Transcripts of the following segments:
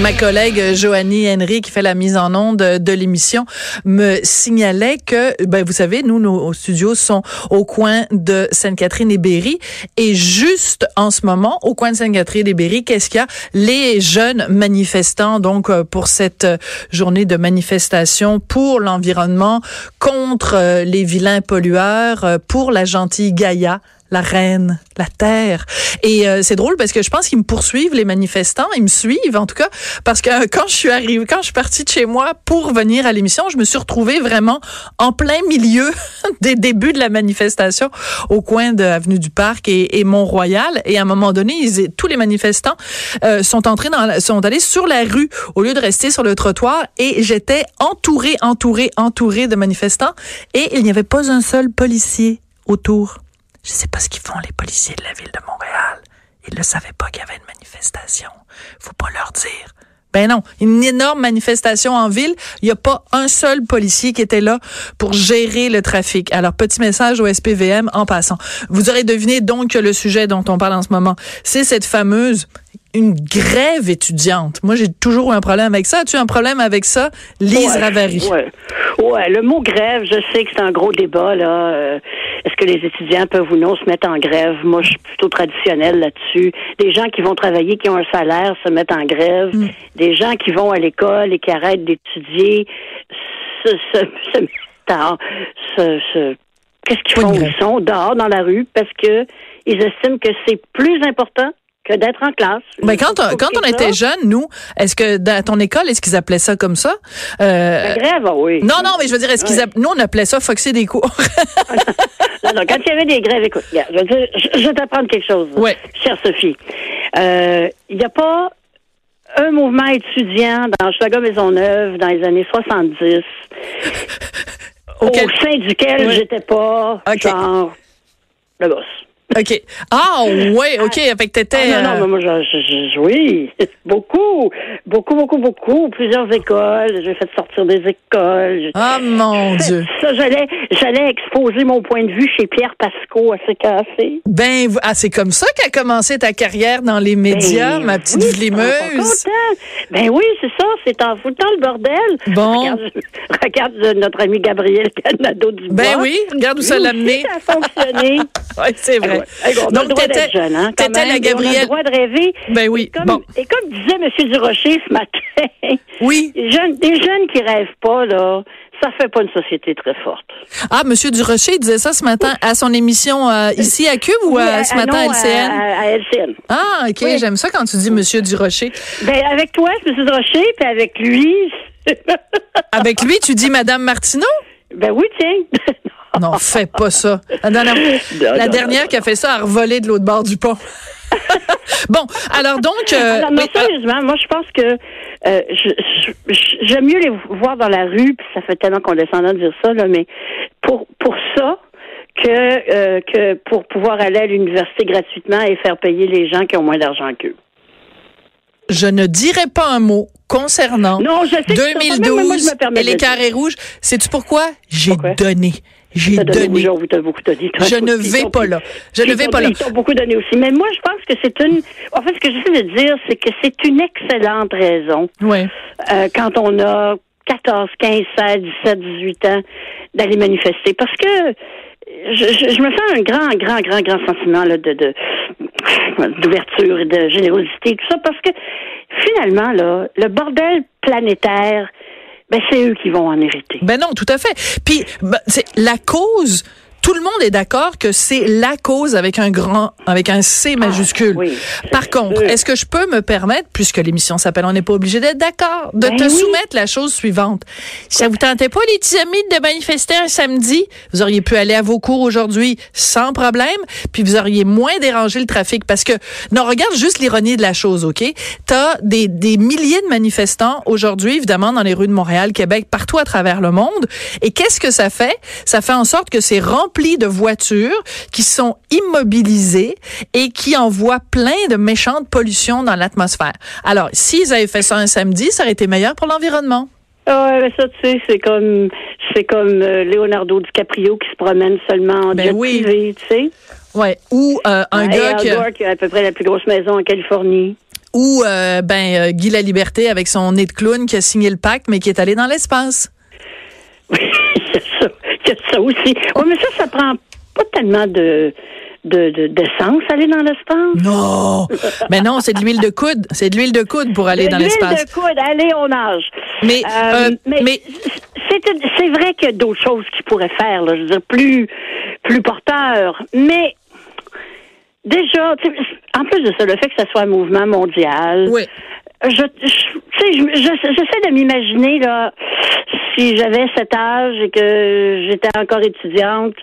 Ma collègue Joanie Henry, qui fait la mise en onde de l'émission, me signalait que, ben, vous savez, nous, nos studios sont au coin de Sainte-Catherine et Berry. Et juste en ce moment, au coin de Sainte-Catherine et Berry, qu'est-ce qu'il y a? Les jeunes manifestants, donc, euh, pour cette journée de manifestation pour l'environnement, contre euh, les vilains pollueurs, euh, pour la gentille Gaïa, la reine, la terre. Et euh, c'est drôle parce que je pense qu'ils me poursuivent les manifestants, ils me suivent en tout cas parce que quand je suis arrivée, quand je suis partie de chez moi pour venir à l'émission, je me suis retrouvée vraiment en plein milieu des débuts de la manifestation au coin de avenue du Parc et, Mont-Royal. Et à un moment donné, tous les manifestants euh, sont entrés dans, sont allés sur la rue au lieu de rester sur le trottoir. Et j'étais entourée, entourée, entourée de manifestants et il n'y avait pas un seul policier autour. Je sais pas ce qu'ils font les policiers de la ville de Montréal. Ils ne savaient pas qu'il y avait une manifestation. Faut pas leur dire. Ben non, une énorme manifestation en ville. Il n'y a pas un seul policier qui était là pour gérer le trafic. Alors, petit message au SPVM en passant. Vous aurez deviné donc que le sujet dont on parle en ce moment, c'est cette fameuse une grève étudiante. Moi, j'ai toujours eu un problème avec ça. As-tu un problème avec ça, Lise ouais, Ravary? Ouais. ouais, le mot grève, je sais que c'est un gros débat, là. Euh, Est-ce que les étudiants peuvent ou non se mettre en grève? Moi, je suis plutôt traditionnelle là-dessus. Des gens qui vont travailler, qui ont un salaire, se mettent en grève. Mm. Des gens qui vont à l'école et qui arrêtent d'étudier, se, se, se mettent en... Se, se, Qu'est-ce qu'ils font? Ils sont dehors dans la rue parce que ils estiment que c'est plus important que d'être en classe. Ben quand on, quand on était jeunes, nous, est-ce que dans ton école, est-ce qu'ils appelaient ça comme ça? Euh, La grève, ah oui. Non, non, mais je veux dire, est-ce qu'ils nous on appelait ça foxer des cours. Non, non, quand il y avait des grèves, écoute, regarde, je, veux dire, je, je vais t'apprendre quelque chose, Ouais. chère Sophie. Euh, Il n'y a pas un mouvement étudiant dans Chicago Maisonneuve dans les années 70 Auquel- au sein duquel Ouais. j'étais pas genre le boss. Ok. Ah ouais, ok. Fait que t'étais. Ah, non, non, euh, mais moi, je, je- je- oui, beaucoup, beaucoup, beaucoup, beaucoup, plusieurs écoles. J'ai fait sortir des écoles. Ah mon Dieu. Ça, j'allais, j'allais exposer mon point de vue chez Pierre Pasco à CKC. Ben ah c'est comme ça qu'a commencé ta carrière dans les médias, Ben ma petite oui, vlimeuse. Ben oui, c'est ça, c'est en foutant le bordel. Bon. Regarde, regarde euh, notre ami Gabriel Canado du Ben oui, regarde où ça l'a amené. Ça a fonctionné. Ouais, c'est vrai. Hey, le Donc t'étais hein, la et On a Gabrielle. le droit de rêver. Ben oui, Et comme, bon. et comme disait M. Durocher ce matin, Oui. des jeunes, des jeunes qui rêvent pas, là, ça fait pas une société très forte. Ah monsieur Durocher disait ça ce matin à son émission euh, ici à Cube ou euh, ce matin à LCN? À, à LCN. Ah ok, Oui. j'aime ça quand tu dis monsieur Durocher. Ben, avec toi, M. Durocher, puis avec lui, Avec lui, tu dis madame Martineau? Ben oui, tiens. Non, fais pas ça. La dernière, la non, dernière qui a fait ça a revolé de l'autre bord du pont. bon, alors donc. euh, Alors, non, oui, euh, sérieusement, moi, je pense que euh, j'aime mieux les voir dans la rue, puis ça fait tellement qu'on descend de dire ça, là, mais pour, pour ça, que, euh, que pour pouvoir aller à l'université gratuitement et faire payer les gens qui ont moins d'argent qu'eux. je ne dirai pas un mot concernant Non, je sais que c'est pas- même 2012 moi, je me permets et les carrés rouges. Sais-tu pourquoi? J'ai donné. J'ai donné, beaucoup, toi. Je ne vais pas là. Je ne vais pas là. Ils t'ont beaucoup donné aussi. Mais moi, je pense que c'est une. En fait, ce que j'essaie de dire, c'est que c'est une excellente raison Ouais. euh, quand on a 14, 15, 16, 17, 18 ans d'aller manifester. Parce que je, je, je me fais un grand, grand, grand, grand sentiment là, de, de d'ouverture et de générosité, tout ça, parce que finalement, là, le bordel planétaire, ben, c'est eux qui vont en hériter. Ben non, tout à fait. Puis ben, c'est la cause. Tout le monde est d'accord que c'est la cause avec un grand, avec un C majuscule. Ah, oui, Par c'est contre, sûr. est-ce que je peux me permettre, puisque l'émission s'appelle On n'est pas obligé d'être d'accord, de Ben te oui. soumettre la chose suivante? Ça vous tentait pas, les petits amis, de manifester un samedi? Vous auriez pu aller à vos cours aujourd'hui sans problème, puis vous auriez moins dérangé le trafic. Parce que, non, regarde juste l'ironie de la chose, OK? T'as des, des milliers de manifestants aujourd'hui, évidemment, dans les rues de Montréal, Québec, partout à travers le monde. Et qu'est-ce que ça fait? Ça fait en sorte que c'est rempli de voitures qui sont immobilisées et qui envoient plein de méchantes pollutions dans l'atmosphère. Alors, s'ils avaient fait ça un samedi, ça aurait été meilleur pour l'environnement. Ah ouais, ça, tu sais, c'est comme, c'est comme euh, Leonardo DiCaprio qui se promène seulement en Ben jet oui. privé, tu sais. Ouais. Ou euh, un gars qui, Gore qui a à peu près la plus grosse maison en Californie. ou euh, ben euh, Guy la Liberté avec son nez de clown qui a signé le pacte mais qui est allé dans l'espace. Ça, aussi. Oui, mais ça, ça prend pas tellement de, de, de, d'essence, aller dans l'espace. Non. mais non, c'est de l'huile de coude, c'est de l'huile de coude pour aller De dans l'huile l'espace. de coude, allez, on nage. Mais, euh, mais- c'est, c'est vrai qu'il y a d'autres choses qu'ils pourraient faire, là, je veux dire, plus, plus porteurs. Mais déjà, en plus de ça, le fait que ce soit un mouvement mondial, Oui. je, je- je- j'essaie de m'imaginer là, si j'avais cet âge et que j'étais encore étudiante,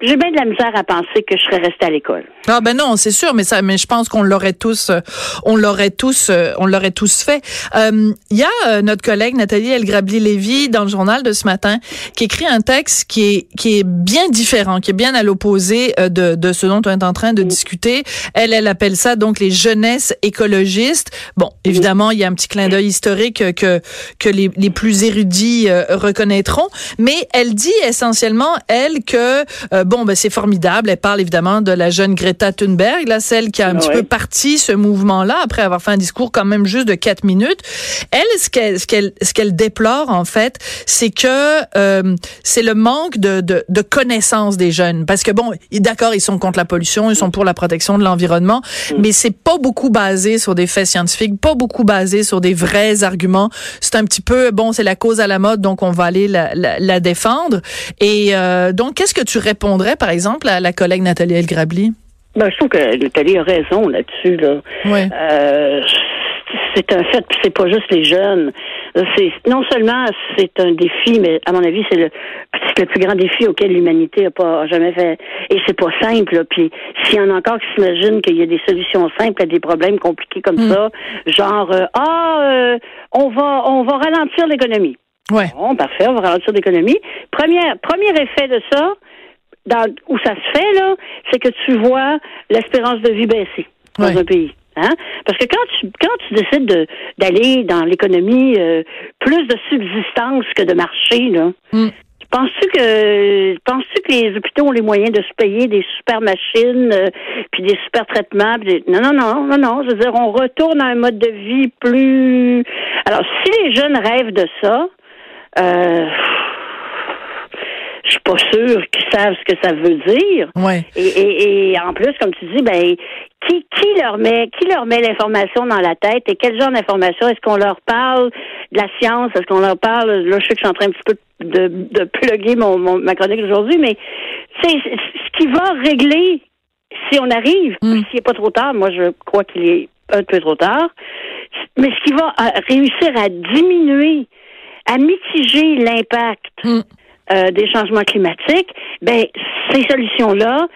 j'ai bien de la misère à penser que je serais restée à l'école. Ah ben non, c'est sûr, mais ça, mais je pense qu'on l'aurait tous, euh, on l'aurait tous, euh, on l'aurait tous fait. Euh, Il y a euh, notre collègue Nathalie Elgrabli-Lévy dans le journal de ce matin qui écrit un texte qui est qui est bien différent, qui est bien à l'opposé euh, de de ce dont on est en train de discuter. Elle, elle appelle ça donc les jeunesses écologistes. Bon, évidemment, il y a un petit clin d'œil historique que que les les plus érudits reconnaîtront, mais elle dit essentiellement elle que euh, bon ben c'est formidable. Elle parle évidemment de la jeune Greta Thunberg, là celle qui a un petit peu parti ce mouvement-là après avoir fait un discours quand même juste de quatre minutes. Elle, ce qu'elle ce qu'elle ce qu'elle déplore en fait, c'est que euh, c'est le manque de, de de connaissances des jeunes, parce que bon, d'accord, ils sont contre la pollution, ils sont pour la protection de l'environnement, mais c'est pas beaucoup basé sur des faits scientifiques, pas beaucoup basé sur des vrais arguments. C'est un petit peu bon, c'est la cause à la mode, donc on va aller la, la, la défendre. Et euh, donc, qu'est-ce que tu par exemple, à la collègue Nathalie Elgrabli? Ben, je trouve que Nathalie a raison là-dessus. Là. Euh, c'est un fait, c'est pas juste les jeunes. C'est non seulement c'est un défi, mais à mon avis c'est le le plus grand défi auquel l'humanité a pas a jamais fait. Et c'est pas simple. là. Puis s'il y en a encore qui s'imaginent qu'il y a des solutions simples à des problèmes compliqués comme ça, genre euh, ah euh, on va on va ralentir l'économie. Ouais. Bon, parfait, on va ralentir l'économie. Premier, premier effet de ça, dans, où ça se fait, là, c'est que tu vois l'espérance de vie baisser dans un pays. Hein? Parce que quand tu quand tu décides de d'aller dans l'économie euh, plus de subsistance que de marché, là, Mm. penses-tu que penses-tu que les hôpitaux ont les moyens de se payer des super machines euh, puis des super traitements? puis des- Non, non, non, non, non. Je veux dire, on retourne à un mode de vie plus. Alors, si les jeunes rêvent de ça, euh, je suis pas sûre qu'ils savent ce que ça veut dire. Ouais. Et, et, et en plus, comme tu dis, ben qui, qui leur met qui leur met l'information dans la tête et quel genre d'information? Est-ce qu'on leur parle de la science? Est-ce qu'on leur parle là je sais que je suis en train un petit peu de, de plugger mon, mon ma chronique aujourd'hui mais c'est ce qui va régler si on arrive Mm. s'il n'est pas trop tard moi je crois qu'il est un peu trop tard mais ce qui va euh, réussir à diminuer à mitiger l'impact Mm. Euh, des changements climatiques, ben ces solutions-là,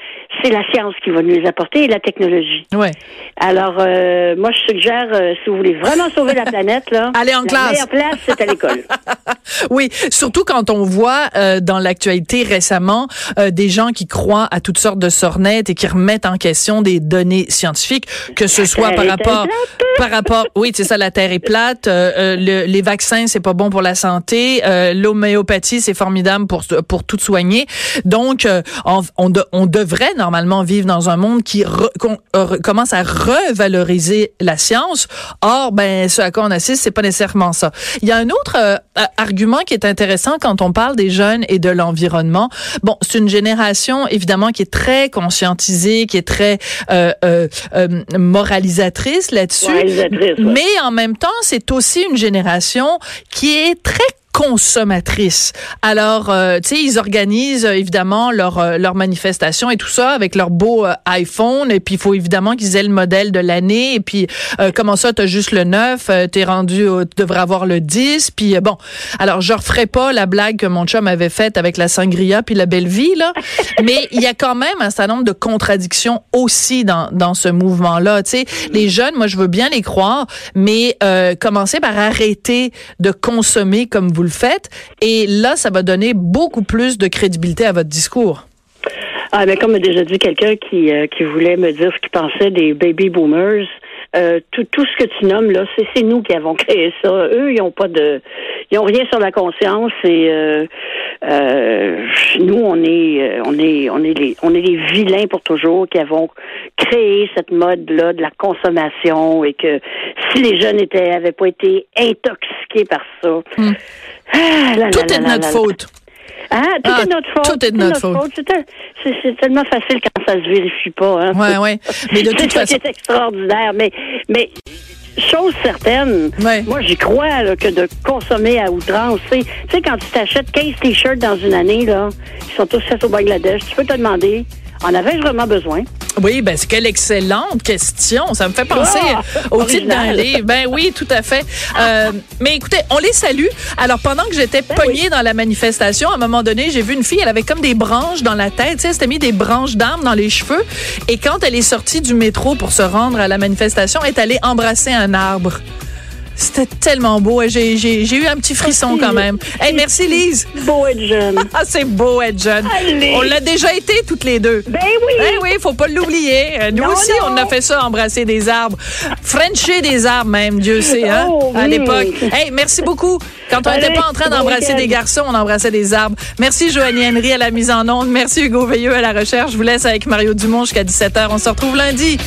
c'est la science qui va nous les apporter et la technologie. Ouais. Alors, euh, moi, je suggère, euh, si vous voulez vraiment sauver la planète, là, Allez en la classe. meilleure place, c'est à l'école. Oui, surtout quand on voit dans l'actualité récemment des gens qui croient à toutes sortes de sornettes et qui remettent en question des données scientifiques, que ce soit par rapport, plate. par rapport, oui, c'est ça, la terre est plate, le- les vaccins c'est pas bon pour la santé, l'homéopathie c'est formidable pour pour tout soigner. Donc, euh, on, on, de- on devrait normalement vivre dans un monde qui re- qu'on- euh, commence à revaloriser la science. Or, ben, ce à quoi on assiste, c'est pas nécessairement ça. Il y a un autre euh, argument qui est intéressant quand on parle des jeunes et de l'environnement. Bon, c'est une génération évidemment qui est très conscientisée, qui est très euh, euh, moralisatrice là-dessus. Ouais. Mais en même temps, c'est aussi une génération qui est très consommatrice. Alors, euh, tu sais, ils organisent euh, évidemment leur euh, leur manifestation et tout ça avec leur beau euh, iPhone. Et puis, il faut évidemment qu'ils aient le modèle de l'année. Et puis, euh, comment ça, t'as juste le 9, euh, t'es rendu, tu devrais avoir le 10. Puis, bon, alors, je referai pas la blague que mon chum avait faite avec la sangria puis la belle vie, là. Mais il y a quand même un certain nombre de contradictions aussi dans, dans ce mouvement-là. Tu sais, les jeunes, moi, je veux bien les croire, mais euh, commencez par arrêter de consommer comme vous le faites. Et là, ça va donner beaucoup plus de crédibilité à votre discours. Ah, mais comme a déjà dit quelqu'un qui, euh, qui voulait me dire ce qu'il pensait des baby boomers, euh, tout, tout ce que tu nommes là, c'est, nous qui avons créé ça. Eux, ils ont pas de, ils ont rien sur la conscience et euh, euh, nous, on est, on est, on est les, on est les vilains pour toujours qui avons créé cette mode là de la consommation et que si les jeunes étaient, avaient pas été intoxiqués par ça. Hmm. Ah, là, tout est de notre faute. Ah, tout ah, est notre faute. Tout est de notre, faute. C'est tellement facile quand ça se vérifie pas. Hein. Ouais, ouais. Mais de toute façon, c'est extraordinaire. Mais, mais chose certaine, moi j'y crois là, que de consommer à outrance, tu sais, quand tu t'achètes 15 t-shirts dans une année là, qui sont tous faits au Bangladesh, tu peux te demander en avais-je vraiment besoin? Oui, ben c'est quelle excellente question. Ça me fait penser oh, au titre d'un livre. Ben oui, tout à fait. Euh, mais écoutez, on les salue. Alors pendant que j'étais ben pognée dans la manifestation, à un moment donné, j'ai vu une fille, elle avait comme des branches dans la tête. Tu sais, elle s'était mis des branches d'armes dans les cheveux. Et quand elle est sortie du métro pour se rendre à la manifestation, elle est allée embrasser un arbre. C'était tellement beau. J'ai, eu un petit frisson quand même. Hey, merci Lise. Beau être jeune. Ah, c'est beau être jeune. On l'a déjà été toutes les deux. Ben oui. Ben oui, faut pas l'oublier. Euh, nous aussi, on a fait ça, embrasser des arbres. Frencher des arbres même, Dieu sait, hein, oh, à l'époque. Hey, merci beaucoup. Quand on n'était pas en train d'embrasser des garçons, on embrassait des arbres. Merci Joanie Henry à la mise en onde. Merci Hugo Veilleux à la recherche. Je vous laisse avec Mario Dumont jusqu'à 17h. On se retrouve lundi.